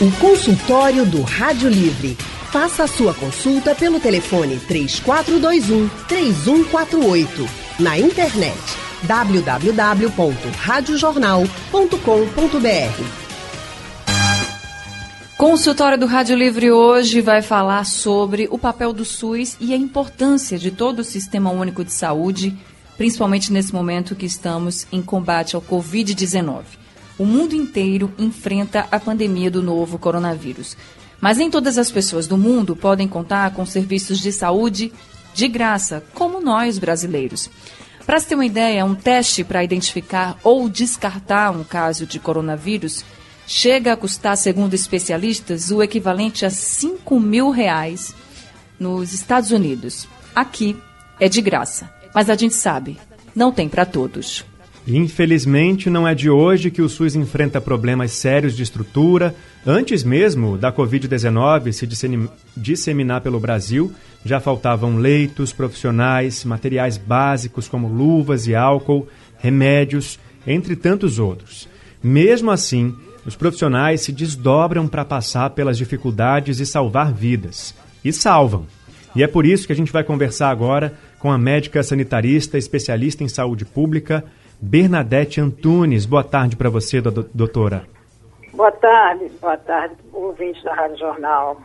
O consultório do Rádio Livre. Faça a sua consulta pelo telefone 3421 3148. Na internet www.radiojornal.com.br. Consultório do Rádio Livre hoje vai falar sobre o papel do SUS e a importância de todo o Sistema Único de Saúde, principalmente nesse momento que estamos em combate ao Covid-19 o mundo inteiro enfrenta a pandemia do novo coronavírus. Mas nem todas as pessoas do mundo podem contar com serviços de saúde de graça, como nós brasileiros. Para se ter uma ideia, um teste para identificar ou descartar um caso de coronavírus chega a custar, segundo especialistas, o equivalente a 5 mil reais nos Estados Unidos. Aqui é de graça, mas a gente sabe, não tem para todos. Infelizmente, não é de hoje que o SUS enfrenta problemas sérios de estrutura. Antes mesmo da Covid-19 se disseminar pelo Brasil, já faltavam leitos, profissionais, materiais básicos como luvas e álcool, remédios, entre tantos outros. Mesmo assim, os profissionais se desdobram para passar pelas dificuldades e salvar vidas. E salvam. E é por isso que a gente vai conversar agora com a médica sanitarista, especialista em saúde pública, Bernadette Antunes. Boa tarde para você, doutora. Boa tarde, boa tarde, ouvinte da Rádio Jornal.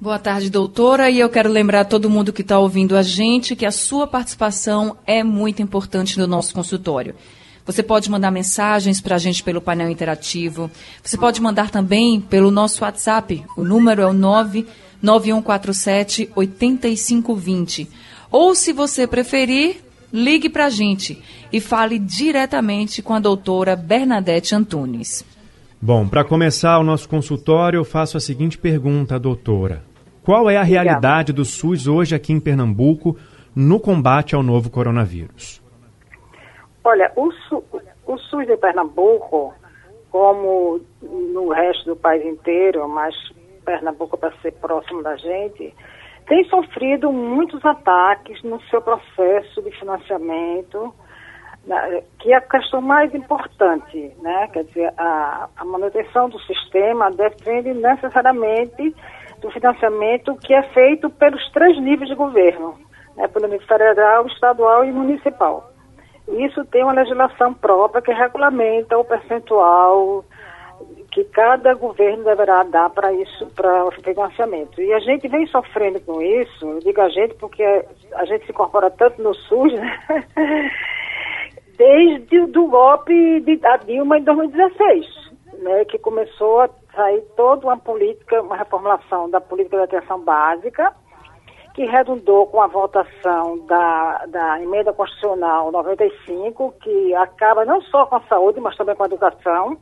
Boa tarde, doutora. E eu quero lembrar a todo mundo que está ouvindo a gente que a sua participação é muito importante no nosso consultório. Você pode mandar mensagens para a gente pelo painel interativo. Você pode mandar também pelo nosso WhatsApp. O número é o 99147 8520. Ou, se você preferir, ligue para a gente e fale diretamente com a doutora Bernadette Antunes. Bom, para começar o nosso consultório, eu faço a seguinte pergunta, doutora. Qual é a realidade do SUS hoje aqui em Pernambuco no combate ao novo coronavírus? Olha, o, Su o SUS de Pernambuco, como no resto do país inteiro, mas Pernambuco para ser próximo da gente, tem sofrido muitos ataques no seu processo de financiamento, né, que é a questão mais importante, né? Quer dizer, a, a manutenção do sistema depende necessariamente do financiamento que é feito pelos três níveis de governo, né? pelo nível federal, estadual e municipal. Isso tem uma legislação própria que regulamenta o percentual que cada governo deverá dar para isso, para o financiamento. E a gente vem sofrendo com isso, eu digo a gente porque a gente se incorpora tanto no SUS, né? desde o golpe de, da Dilma em 2016, né, que começou a sair toda uma política, uma reformulação da política de atenção básica, que redundou com a votação da, da emenda constitucional 95, que acaba não só com a saúde, mas também com a educação,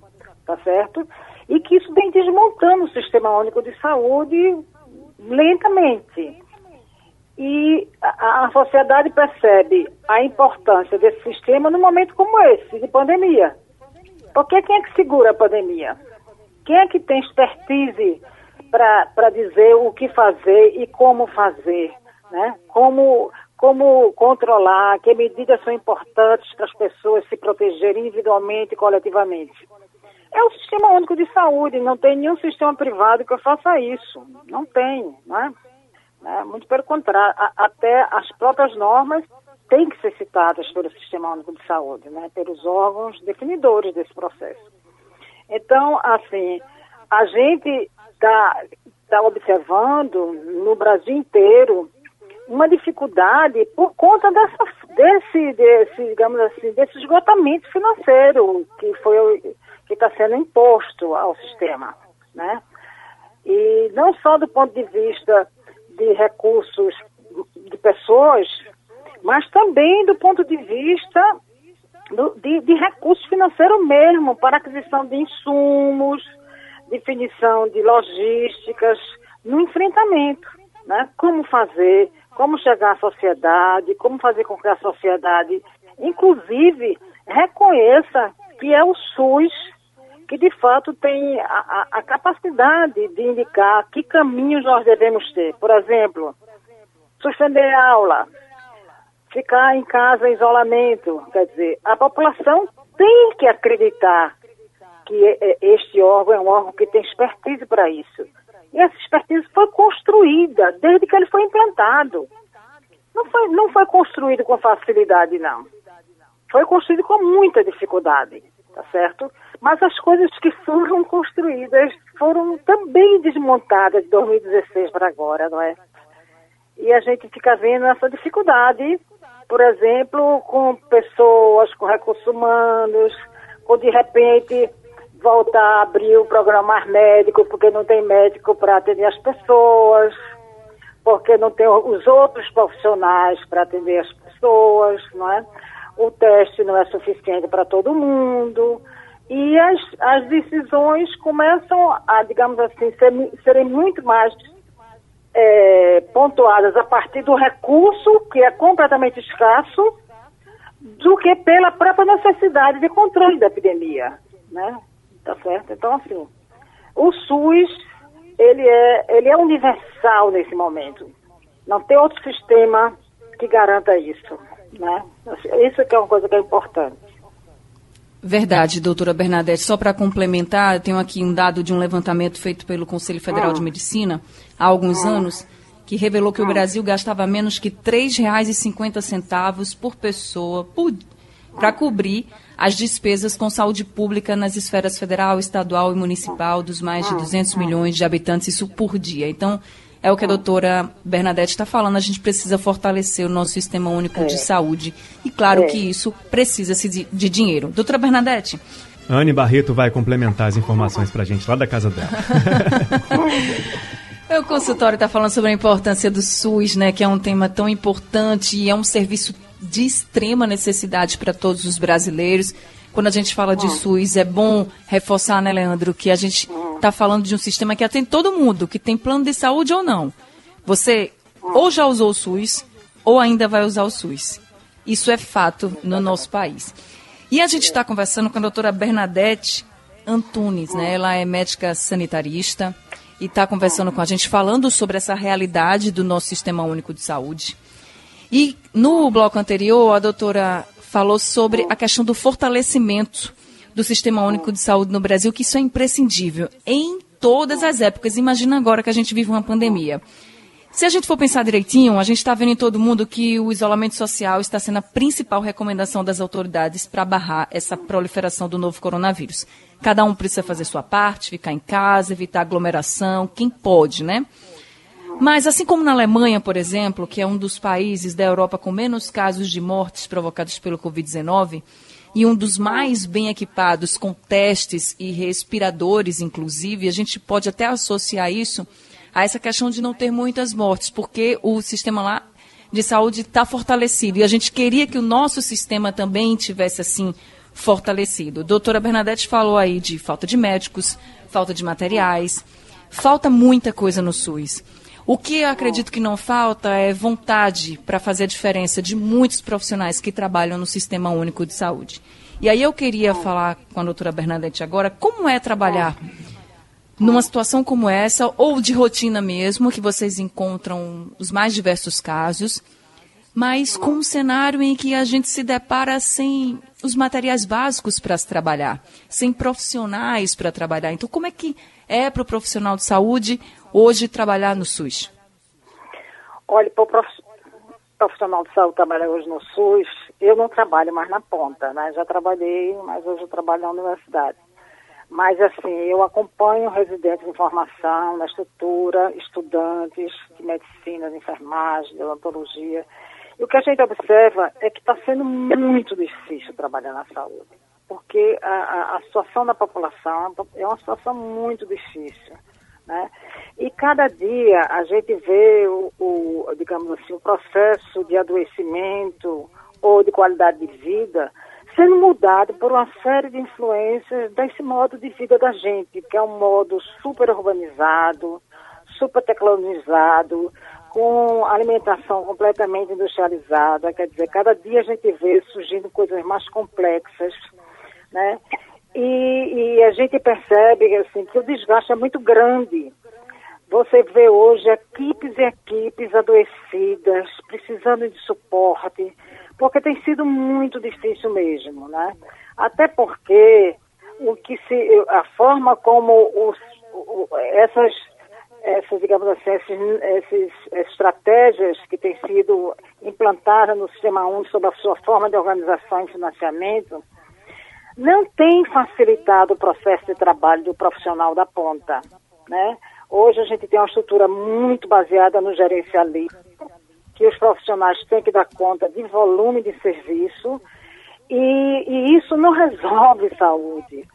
tá certo? E que isso vem desmontando o sistema único de saúde lentamente. E a, a sociedade percebe a importância desse sistema num momento como esse, de pandemia. Porque quem é que segura a pandemia? Quem é que tem expertise para dizer o que fazer e como fazer? Né? Como, como controlar, que medidas são importantes para as pessoas se protegerem individualmente e coletivamente? É o sistema único de saúde, não tem nenhum sistema privado que faça isso. Não tem, né? é? Muito pelo contrário, a, até as próprias normas têm que ser citadas pelo Sistema Único de Saúde, né? Pelos órgãos definidores desse processo. Então, assim, a gente está tá observando no Brasil inteiro uma dificuldade por conta dessa, desse, desse, digamos assim, desse esgotamento financeiro que foi que está sendo imposto ao sistema, né? E não só do ponto de vista de recursos de pessoas, mas também do ponto de vista do, de, de recursos financeiros mesmo, para aquisição de insumos, definição de logísticas, no enfrentamento, né? Como fazer, como chegar à sociedade, como fazer com que a sociedade, inclusive, reconheça que é o SUS que de fato tem a, a, a, capacidade de indicar que caminhos nós devemos ter. Por exemplo, suspender a aula, ficar em casa em isolamento. Quer dizer, a população tem que acreditar que este órgão é um órgão que tem expertise para isso. E essa expertise foi construída desde que ele foi implantado. Não foi, não foi construído com facilidade, não. Foi construído com muita dificuldade, tá certo? Mas as coisas que foram construídas foram também desmontadas de 2016 para agora, não é? E a gente fica vendo essa dificuldade, por exemplo, com pessoas com recursos humanos, ou de repente voltar a abrir o programa médico porque não tem médico para atender as pessoas, porque não tem os outros profissionais para atender as pessoas, não é? O teste não é suficiente para todo mundo. E as, as decisões começam a, digamos assim, ser, serem muito mais é, pontuadas a partir do recurso, que é completamente escasso, do que pela própria necessidade de controle da epidemia, né? Tá certo? Então, assim, o SUS, ele é, ele é universal nesse momento. Não tem outro sistema que garanta isso, né? Isso que é uma coisa que é importante. Verdade, doutora Bernadette. Só para complementar, eu tenho aqui um dado de um levantamento feito pelo Conselho Federal hum. de Medicina há alguns hum. anos, que revelou que hum. o Brasil gastava menos que R$ 3,50 por pessoa para cobrir as despesas com saúde pública nas esferas federal, estadual e municipal dos mais de 200 milhões de habitantes, isso por dia. Então, é o que a doutora Bernadette está falando, a gente precisa fortalecer o nosso sistema único é. de saúde. E claro é. que isso precisa-se de, de, dinheiro. Doutora Bernadette. Anne Barreto vai complementar as informações para a gente lá da casa dela. o consultório está falando sobre a importância do SUS, né, que é um tema tão importante e é um serviço de extrema necessidade para todos os brasileiros. Quando a gente fala de SUS, é bom reforçar, né, Leandro, que a gente está falando de um sistema que atende todo mundo, que tem plano de saúde ou não. Você ou já usou o SUS ou ainda vai usar o SUS. Isso é fato no nosso país. E a gente está conversando com a doutora Bernadette Antunes, né? Ela é médica sanitarista e está conversando com a gente, falando sobre essa realidade do nosso Sistema Único de Saúde. E no bloco anterior, a doutora falou sobre a questão do fortalecimento do Sistema Único de Saúde no Brasil, que isso é imprescindível em todas as épocas. Imagina agora que a gente vive uma pandemia. Se a gente for pensar direitinho, a gente está vendo em todo mundo que o isolamento social está sendo a principal recomendação das autoridades para barrar essa proliferação do novo coronavírus. Cada um precisa fazer sua parte, ficar em casa, evitar aglomeração, quem pode, né? Mas assim como na Alemanha, por exemplo, que é um dos países da Europa com menos casos de mortes provocados pelo Covid-19, e um dos mais bem equipados com testes e respiradores, inclusive, a gente pode até associar isso a essa questão de não ter muitas mortes, porque o sistema lá de saúde está fortalecido e a gente queria que o nosso sistema também tivesse assim fortalecido. doutora Bernadette falou aí de falta de médicos, falta de materiais, falta muita coisa no SUS. O que acredito que não falta é vontade para fazer a diferença de muitos profissionais que trabalham no Sistema Único de Saúde. E aí eu queria falar com a doutora Bernadette agora como é trabalhar numa situação como essa, ou de rotina mesmo, que vocês encontram os mais diversos casos, mas com um cenário em que a gente se depara sem os materiais básicos para se trabalhar, sem profissionais para trabalhar. Então, como é que é para o profissional de saúde hoje trabalhar no SUS? Olha, para o profissional de saúde trabalhar hoje no SUS, eu não trabalho mais na ponta, né? Já trabalhei, mas hoje eu trabalho na universidade. Mas, assim, eu acompanho residentes de formação na estrutura, estudantes de medicina, de enfermagem, de odontologia. E o que a gente observa é que está sendo muito difícil trabalhar na saúde, porque a, a, situação da população é uma situação muito difícil. Né? E cada dia a gente vê o, o, digamos assim, o processo de adoecimento ou de qualidade de vida sendo mudado por uma série de influências desse modo de vida da gente, que é um modo super urbanizado, super tecnologizado, com alimentação completamente industrializada, quer dizer, cada dia a gente vê surgindo coisas mais complexas, né? E, e, a gente percebe assim, que o desgaste é muito grande. Você vê hoje equipes e equipes adoecidas, precisando de suporte, porque tem sido muito difícil mesmo, né? Até porque o que se, a forma como os, essas, essas, digamos assim, esses, estratégias que têm sido implantadas no Sistema Único sobre a sua forma de organização e financiamento, não tem facilitado o processo de trabalho do profissional da ponta, né? Hoje a gente tem uma estrutura muito baseada no gerencialismo, que os profissionais têm que dar conta de volume de serviço e, e isso não resolve saúde.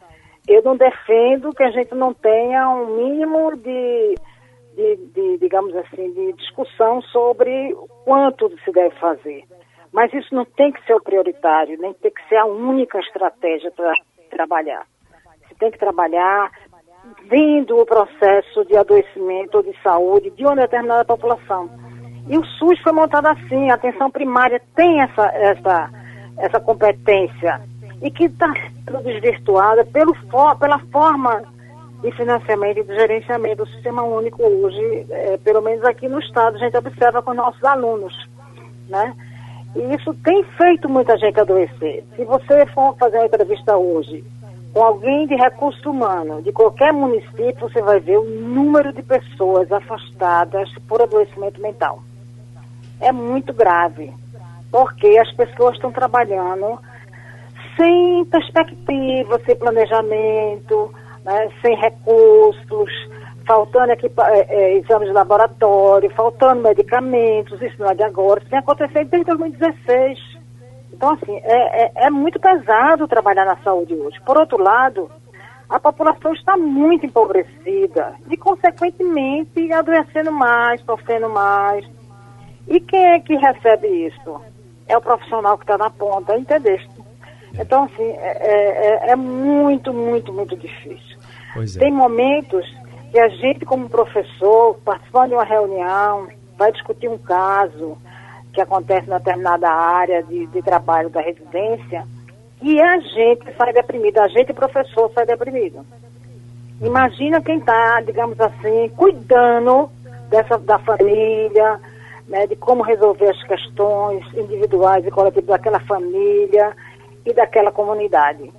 Eu não defendo que a gente não tenha um mínimo de, de, de digamos assim, de discussão sobre quanto se deve fazer. Mas isso não tem que ser o prioritário, nem tem que ser a única estratégia para trabalhar. Você tem que trabalhar vendo o processo de adoecimento ou de saúde de uma determinada população. E o SUS foi montado assim, a atenção primária tem essa, essa, essa competência e que está sendo desvirtuada pelo, pela forma de financiamento e de gerenciamento do sistema único hoje, é, pelo menos aqui no estado, a gente observa com nossos alunos, né? E isso tem feito muita gente adoecer. Se você for fazer uma entrevista hoje com alguém de recurso humano de qualquer município, você vai ver o número de pessoas afastadas por adoecimento mental. É muito grave, porque as pessoas estão trabalhando sem perspectiva, sem planejamento, né, sem recursos, faltando aqui, é, é, exames de laboratório, faltando medicamentos, isso não é de agora, isso tem acontecido desde 2016. Então, assim, é, é, é, muito pesado trabalhar na saúde hoje. Por outro lado, a população está muito empobrecida e, consequentemente, adoecendo mais, sofrendo mais. E quem é que recebe isso? É o profissional que está na ponta, entendeste? Então, assim, é, é, é muito, muito, muito difícil. Tem momentos que a gente, como professor, participando de uma reunião, vai discutir um caso que acontece na determinada área de, de trabalho da residência, e a gente sai deprimido, a gente, professor, sai deprimido. Imagina quem está, digamos assim, cuidando dessa, da família, né, de como resolver as questões individuais e coletivas daquela família e daquela comunidade.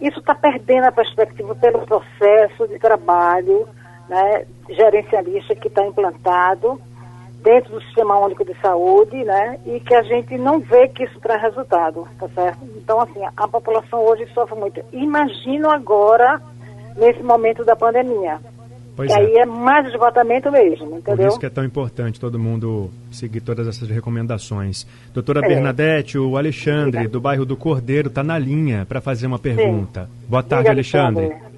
Isso está perdendo a perspectiva pelo processo de trabalho né, gerencialista que está implantado dentro do Sistema Único de Saúde, né, e que a gente não vê que isso traz resultado, tá certo? Então, assim, a população hoje sofre muito. Imagino agora, nesse momento da pandemia. Pois que é. aí é mais esgotamento mesmo, entendeu? Por isso que é tão importante todo mundo seguir todas essas recomendações. Doutora é. Bernadette, o Alexandre, do bairro do Cordeiro, está na linha para fazer uma pergunta. Sim. Boa tarde, Diga, Alexandre. Alexandre.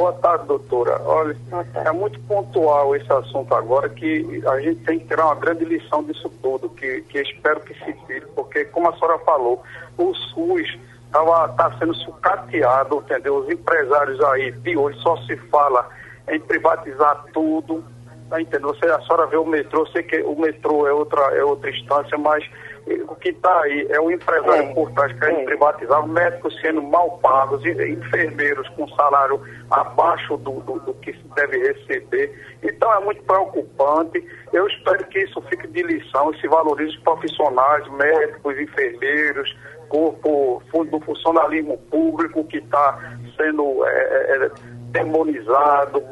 Boa tarde, doutora. Olha, é muito pontual esse assunto agora que a gente tem que tirar uma grande lição disso tudo, que, que espero que se tire, porque, como a senhora falou, o SUS está tá sendo sucateado, entendeu? Os empresários aí de hoje só se fala em privatizar tudo, tá entendendo? Você, a senhora vê o metrô, sei que o metrô é outra, é outra instância, mas o que está aí é o empresário é, por trás querendo é. privatizar, médicos sendo mal pagos, enfermeiros com salário abaixo do, do, do, que se deve receber. Então é muito preocupante. Eu espero que isso fique de lição e se valorize os profissionais, médicos, enfermeiros, corpo do funcionalismo público que está sendo é, é, é, demonizado,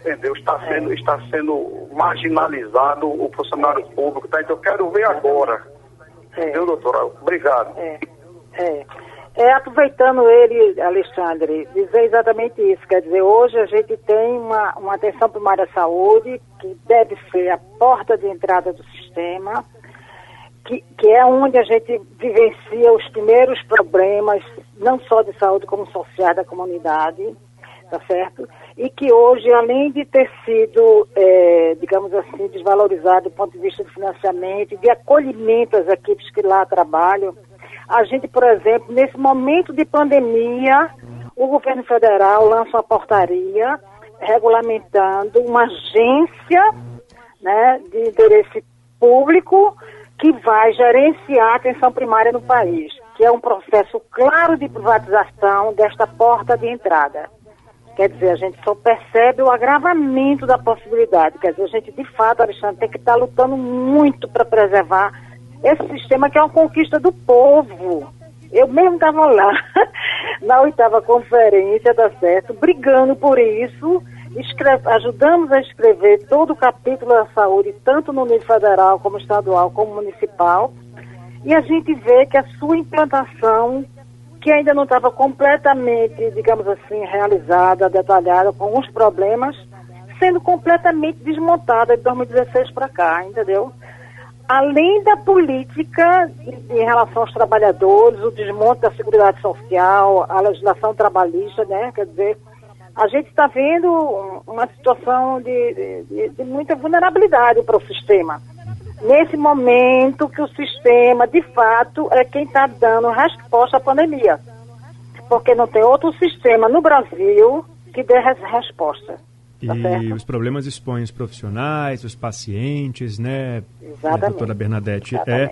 entendeu? Está é. sendo, está sendo marginalizado o funcionário público. Tá? Então eu quero ver agora. Entendeu, doutora? Obrigado. É. é. É, aproveitando ele, Alexandre, dizer exatamente isso. Quer dizer, hoje a gente tem uma, uma atenção primária à saúde, que deve ser a porta de entrada do sistema, que, que é onde a gente vivencia os primeiros problemas, não só de saúde, como sociais da comunidade, tá certo? E que hoje, além de ter sido, é, digamos assim, desvalorizado do ponto de vista do financiamento e de acolhimento às equipes que lá trabalham, a gente, por exemplo, nesse momento de pandemia, o governo federal lança uma portaria regulamentando uma agência né, de interesse público que vai gerenciar a atenção primária no país, que é um processo claro de privatização desta porta de entrada. Quer dizer, a gente só percebe o agravamento da possibilidade. Quer dizer, a gente, de fato, Alexandre, tem que estar lutando muito para preservar esse sistema que é uma conquista do povo. Eu mesmo estava lá, na oitava conferência, tá certo, brigando por isso, escreve, ajudamos a escrever todo o capítulo da saúde, tanto no nível federal, como estadual, como municipal, e a gente vê que a sua implantação, que ainda não estava completamente, digamos assim, realizada, detalhada, com os problemas, sendo completamente desmontada de 2016 para cá, entendeu? Além da política em relação aos trabalhadores, o desmonte da seguridade social, a legislação trabalhista, né? Quer dizer, a gente está vendo uma situação de, de, de muita vulnerabilidade para o sistema. Nesse momento que o sistema, de fato, é quem está dando resposta à pandemia. Porque não tem outro sistema no Brasil que dê resposta. Tá e certo? os problemas expõem os profissionais, os pacientes, né? Exatamente. doutora Bernadette. É,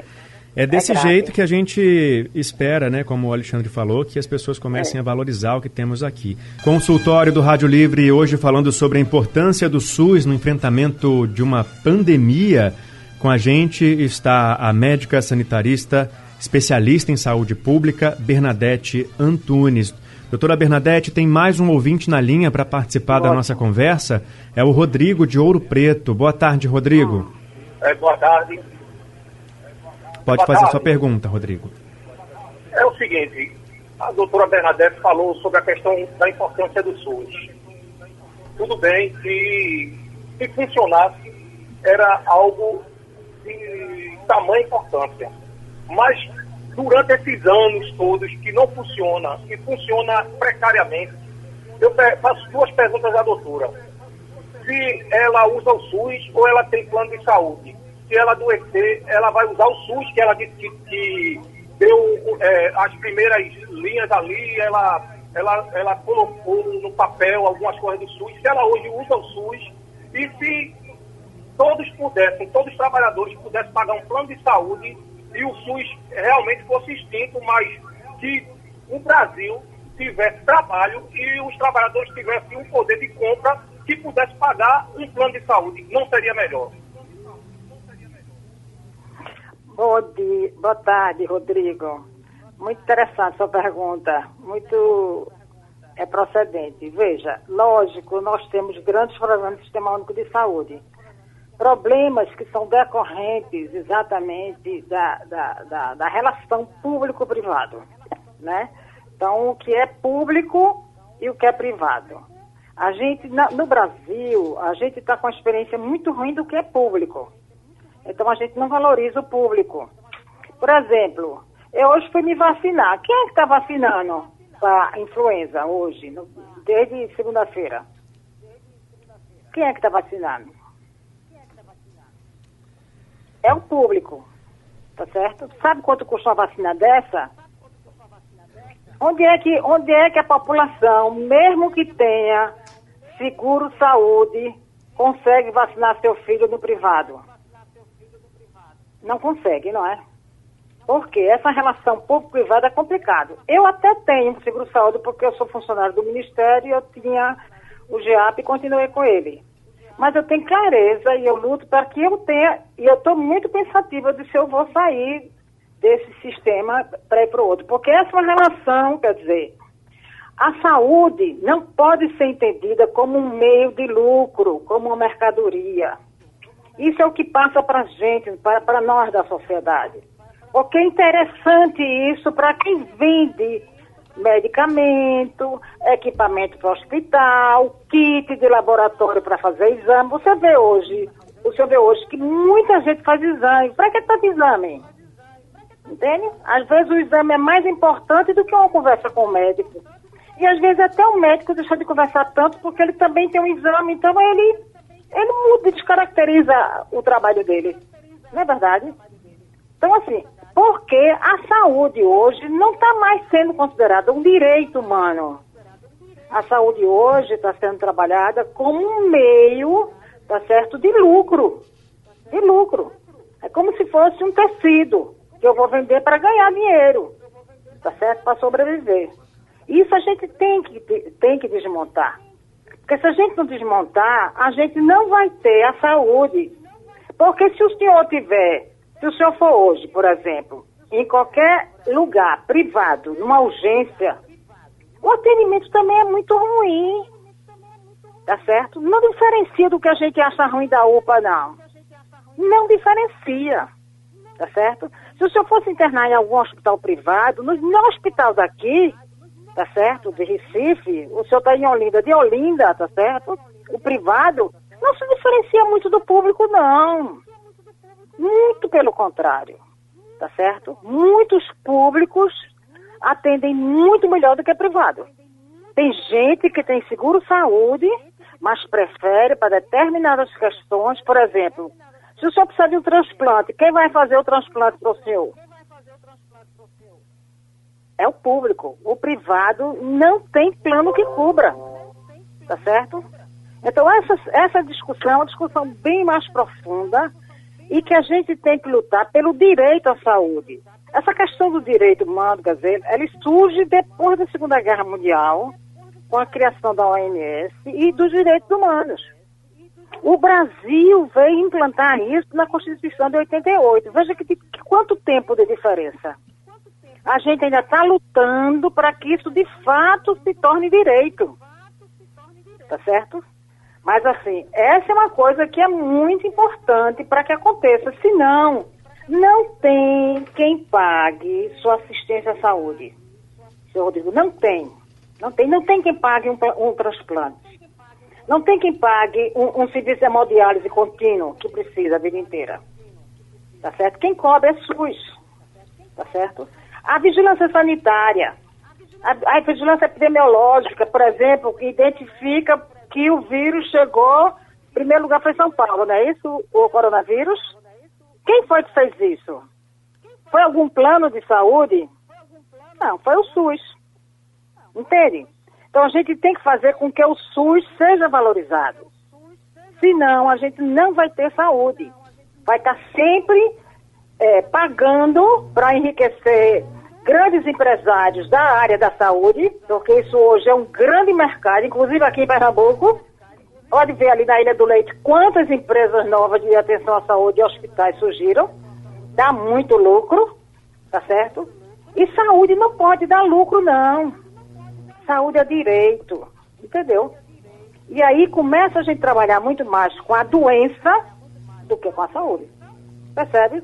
é desse é jeito que a gente espera, né, como o Alexandre falou, que as pessoas comecem é. a valorizar o que temos aqui. Consultório do Rádio Livre hoje falando sobre a importância do SUS no enfrentamento de uma pandemia. Com a gente está a médica sanitarista, especialista em saúde pública, Bernadette Antunes. Doutora Bernadette, tem mais um ouvinte na linha para participar Ótimo. da nossa conversa. É o Rodrigo de Ouro Preto. Boa tarde, Rodrigo. É, boa tarde. Pode boa fazer tarde. sua pergunta, Rodrigo. É o seguinte, a doutora Bernadette falou sobre a questão da importância do SUS. Tudo bem que se funcionasse era algo de tamanha importância. Mas durante esses anos todos que não funciona e funciona precariamente, eu faço duas perguntas à doutora. Se ela usa o SUS ou ela tem plano de saúde? Se ela adoecer, ela vai usar o SUS, que ela disse que, que deu é, as primeiras linhas ali, ela, ela, ela colocou no papel algumas coisas do SUS. Se ela hoje usa o SUS e se todos pudessem, todos os trabalhadores pudessem pagar um plano de saúde e o SUS realmente fosse extinto, mas que o Brasil tivesse trabalho e os trabalhadores tivessem um poder de compra que pudesse pagar um plano de saúde. Não seria melhor? Boa, dia, boa tarde, Rodrigo. Muito interessante sua pergunta. Muito é procedente. Veja, lógico, nós temos grandes problemas no Sistema Único de Saúde problemas que são decorrentes exatamente da, da, da, da relação público-privado, né? Então, o que é público e o que é privado. A gente, na, no Brasil, a gente está com uma experiência muito ruim do que é público. Então, a gente não valoriza o público. Por exemplo, eu hoje fui me vacinar. Quem é que está vacinando para influenza hoje, no, desde segunda-feira? Quem é que está vacinando? É o público, tá certo? Sabe quanto custa uma vacina dessa? Onde é que, onde é que a população, mesmo que tenha seguro saúde, consegue vacinar seu filho no privado? Não consegue, não é? Porque essa relação público-privada é complicado. Eu até tenho seguro saúde porque eu sou funcionário do Ministério e eu tinha o GEAP e continuei com ele mas eu tenho clareza e eu luto para que eu tenha, e eu estou muito pensativa de se eu vou sair desse sistema para ir para o outro, porque essa é uma relação, quer dizer, a saúde não pode ser entendida como um meio de lucro, como uma mercadoria. Isso é o que passa para a gente, para nós da sociedade. Porque é interessante isso para quem vende medicamento, equipamento para hospital, kit de laboratório para fazer exame. Você vê hoje, senhor vê hoje que muita gente faz exame. Para que tanto exame? Entende? Às vezes o exame é mais importante do que uma conversa com o médico. E às vezes até o médico deixa de conversar tanto porque ele também tem um exame, então ele, ele muda, descaracteriza o trabalho dele. Não é verdade? Então, assim, porque a saúde hoje não está mais sendo considerada um direito humano. A saúde hoje está sendo trabalhada como um meio, tá certo, de lucro. De lucro. É como se fosse um tecido que eu vou vender para ganhar dinheiro, tá certo, para sobreviver. Isso a gente tem que, tem que desmontar. Porque se a gente não desmontar, a gente não vai ter a saúde. Porque se o senhor tiver se o senhor for hoje, por exemplo, em qualquer lugar privado, numa urgência, o atendimento também é muito ruim. Tá certo? Não diferencia do que a gente acha ruim da UPA, não. Não diferencia. Tá certo? Se o senhor fosse internar em algum hospital privado, no, no hospital daqui, tá certo? De Recife, o senhor está em Olinda, de Olinda, tá certo? O privado não se diferencia muito do público, não. Muito pelo contrário, tá certo? Muitos públicos atendem muito melhor do que privado. Tem gente que tem seguro saúde, mas prefere para determinadas questões, por exemplo, se o senhor precisa de um transplante, quem vai fazer o transplante para o senhor? É o público. O privado não tem plano que cubra. Tá certo? Então, essa, essa discussão é uma discussão bem mais profunda e que a gente tem que lutar pelo direito à saúde. Essa questão do direito humano, quer dizer, ela surge depois da Segunda Guerra Mundial, com a criação da OMS e dos direitos humanos. O Brasil veio implantar isso na Constituição de 88. Veja que, que quanto tempo de diferença. A gente ainda está lutando para que isso de fato se torne direito. Tá certo? Mas assim, essa é uma coisa que é muito importante para que aconteça. Senão, não tem quem pague sua assistência à saúde. Senhor Rodrigo, não tem. Não tem, não tem quem pague um, um transplante. Não tem quem pague um, um serviço de hemodiálise contínuo que precisa a vida inteira. Tá certo? Quem cobre é SUS. Tá certo? A vigilância sanitária, a, a vigilância epidemiológica, por exemplo, que identifica que o vírus chegou, em primeiro lugar foi São Paulo, não é isso? O coronavírus? Quem foi que fez isso? Foi algum plano de saúde? Não, foi o SUS. Entende? Então a gente tem que fazer com que o SUS seja valorizado. Senão a gente não vai ter saúde. Vai estar sempre é, pagando para enriquecer grandes empresários da área da saúde, porque isso hoje é um grande mercado, inclusive aqui em Pernambuco. Pode ver ali na Ilha do Leite quantas empresas novas de atenção à saúde e hospitais surgiram. Dá muito lucro, tá certo? E saúde não pode dar lucro, não. Saúde é direito, entendeu? E aí começa a gente trabalhar muito mais com a doença do que com a saúde. Percebe?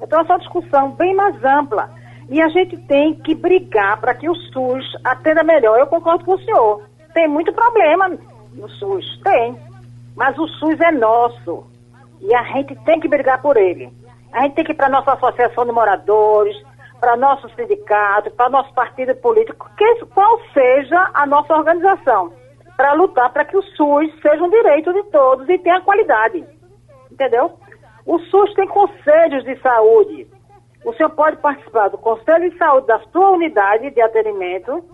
Então, essa discussão bem mais ampla. E a gente tem que brigar para que o SUS atenda melhor. Eu concordo com o senhor. Tem muito problema no SUS, tem. Mas o SUS é nosso. E a gente tem que brigar por ele. A gente tem que ir para a nossa associação de moradores, para nosso sindicato, para nosso partido político, que, qual seja a nossa organização, para lutar para que o SUS seja um direito de todos e tenha qualidade. Entendeu? O SUS tem conselhos de saúde o senhor pode participar do Conselho de Saúde da sua unidade de atendimento,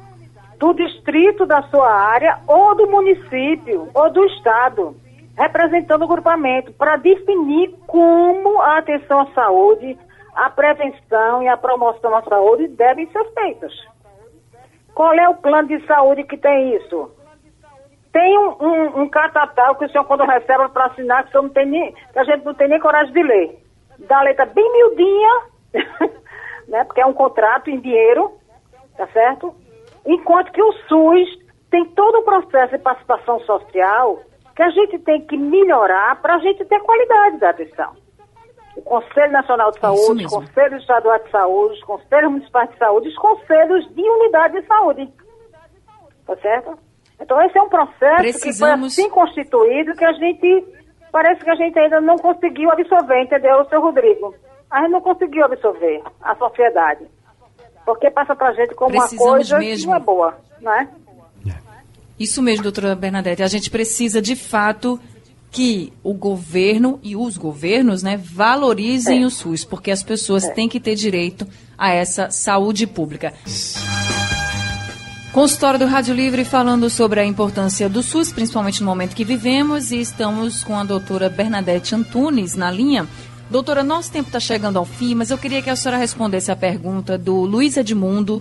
do distrito da sua área, ou do município, ou do estado, representando o grupamento, para definir como a atenção à saúde, a prevenção e a promoção à saúde devem ser feitas. Qual é o plano de saúde que tem isso? Tem um, um, um catatal que o senhor, quando recebe para assinar, que, não tem nem, que a gente não tem nem coragem de ler. Dá a letra bem miudinha, né? Porque é um contrato em dinheiro, tá certo? Enquanto que o SUS tem todo o processo de participação social que a gente tem que melhorar para a gente ter qualidade da atenção. O Conselho Nacional de Saúde, os Conselhos Estaduais de Saúde, os Conselhos Municipais de Saúde, os Conselhos de Unidade de Saúde. Tá certo? Então esse é um processo Precisamos... que foi assim constituído que a gente, parece que a gente ainda não conseguiu absorver, entendeu, seu Rodrigo? A gente não conseguiu absorver a sociedade. Porque passa para a gente como Precisamos uma coisa mesmo. que não é boa, não é? Isso mesmo, doutora Bernadette. A gente precisa, de fato, que o governo e os governos né, valorizem é. o SUS, porque as pessoas é. têm que ter direito a essa saúde pública. Consultório do Rádio Livre falando sobre a importância do SUS, principalmente no momento que vivemos, e estamos com a doutora Bernadette Antunes na linha. Doutora, nosso tempo está chegando ao fim, mas eu queria que a senhora respondesse a pergunta do Luiz Edmundo,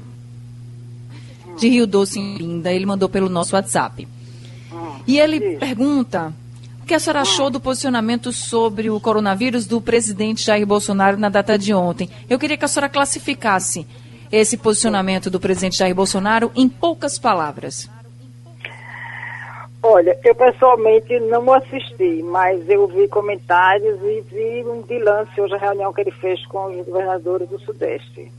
de Rio Doce, em Linda. Ele mandou pelo nosso WhatsApp. E ele pergunta que a senhora achou do posicionamento sobre o coronavírus do presidente Jair Bolsonaro na data de ontem? Eu queria que a senhora classificasse esse posicionamento do presidente Jair Bolsonaro em poucas palavras. Olha, eu pessoalmente não assisti, mas eu vi comentários e vi um de lance hoje a reunião que ele fez com os governadores do Sudeste.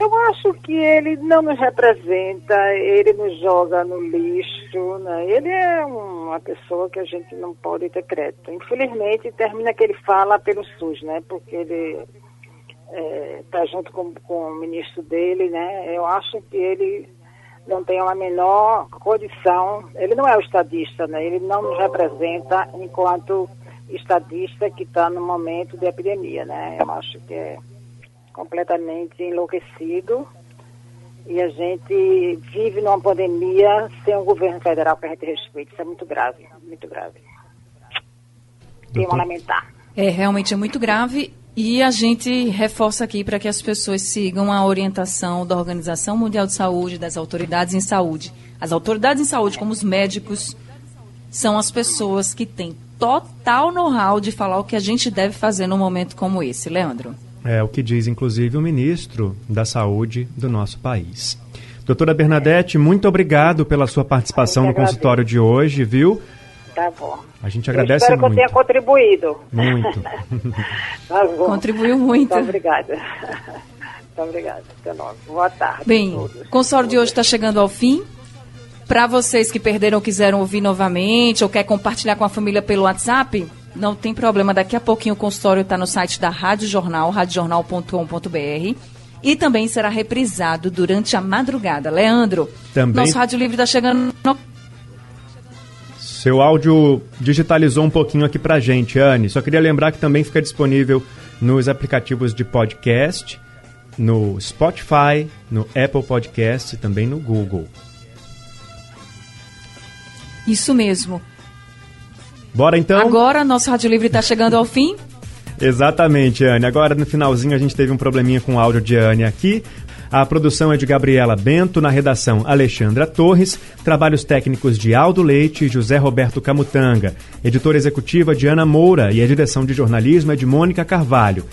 Eu acho que ele não nos representa, ele nos joga no lixo, né? ele é uma pessoa que a gente não pode ter crédito. Infelizmente, termina que ele fala pelo SUS, né? porque ele está é, junto com, com o ministro dele, né? eu acho que ele não tem a menor condição, ele não é o estadista, né? ele não nos representa enquanto estadista que está no momento de epidemia. Né? Eu acho que é completamente enlouquecido. E a gente vive numa pandemia sem um governo federal que a gente respeite. Isso é muito grave, muito grave. Tenho a lamentar. É, realmente é muito grave. E a gente reforça aqui para que as pessoas sigam a orientação da Organização Mundial de Saúde, das autoridades em saúde. As autoridades em saúde, como os médicos, são as pessoas que têm total know-how de falar o que a gente deve fazer num momento como esse. Leandro. É o que diz, inclusive, o ministro da Saúde do nosso país. Doutora Bernadette, muito obrigado pela sua participação no consultório de hoje, viu? Tá bom. A gente agradece eu espero muito. que eu tenha contribuído. Muito. tá bom. Contribuiu muito. Muito obrigada. Muito obrigada. Até logo. Boa tarde. Bem, o consultório de hoje está chegando ao fim. Para vocês que perderam ou quiseram ouvir novamente ou quer compartilhar com a família pelo WhatsApp, não tem problema. Daqui a pouquinho o consultório está no site da Rádio Jornal, radiojornal.com.br. E também será reprisado durante a madrugada. Leandro, Também- nosso Rádio Livre está chegando no Seu áudio digitalizou um pouquinho aqui pra gente, Anne. Só queria lembrar que também fica disponível nos aplicativos de podcast, no Spotify, no Apple Podcast e também no Google. Isso mesmo. Bora então? Agora, nosso Rádio Livre está chegando ao fim. Exatamente, Anne. Agora no finalzinho a gente teve um probleminha com o áudio de Anne aqui. A produção é de Gabriela Bento, na redação Alexandra Torres, trabalhos técnicos de Aldo Leite e José Roberto Camutanga, editora executiva de Ana Moura e a direção de jornalismo é de Mônica Carvalho.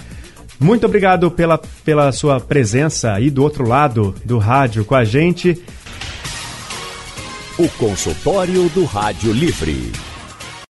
Muito obrigado pela, pela sua presença aí do outro lado do rádio com a gente. O consultório do Rádio Livre.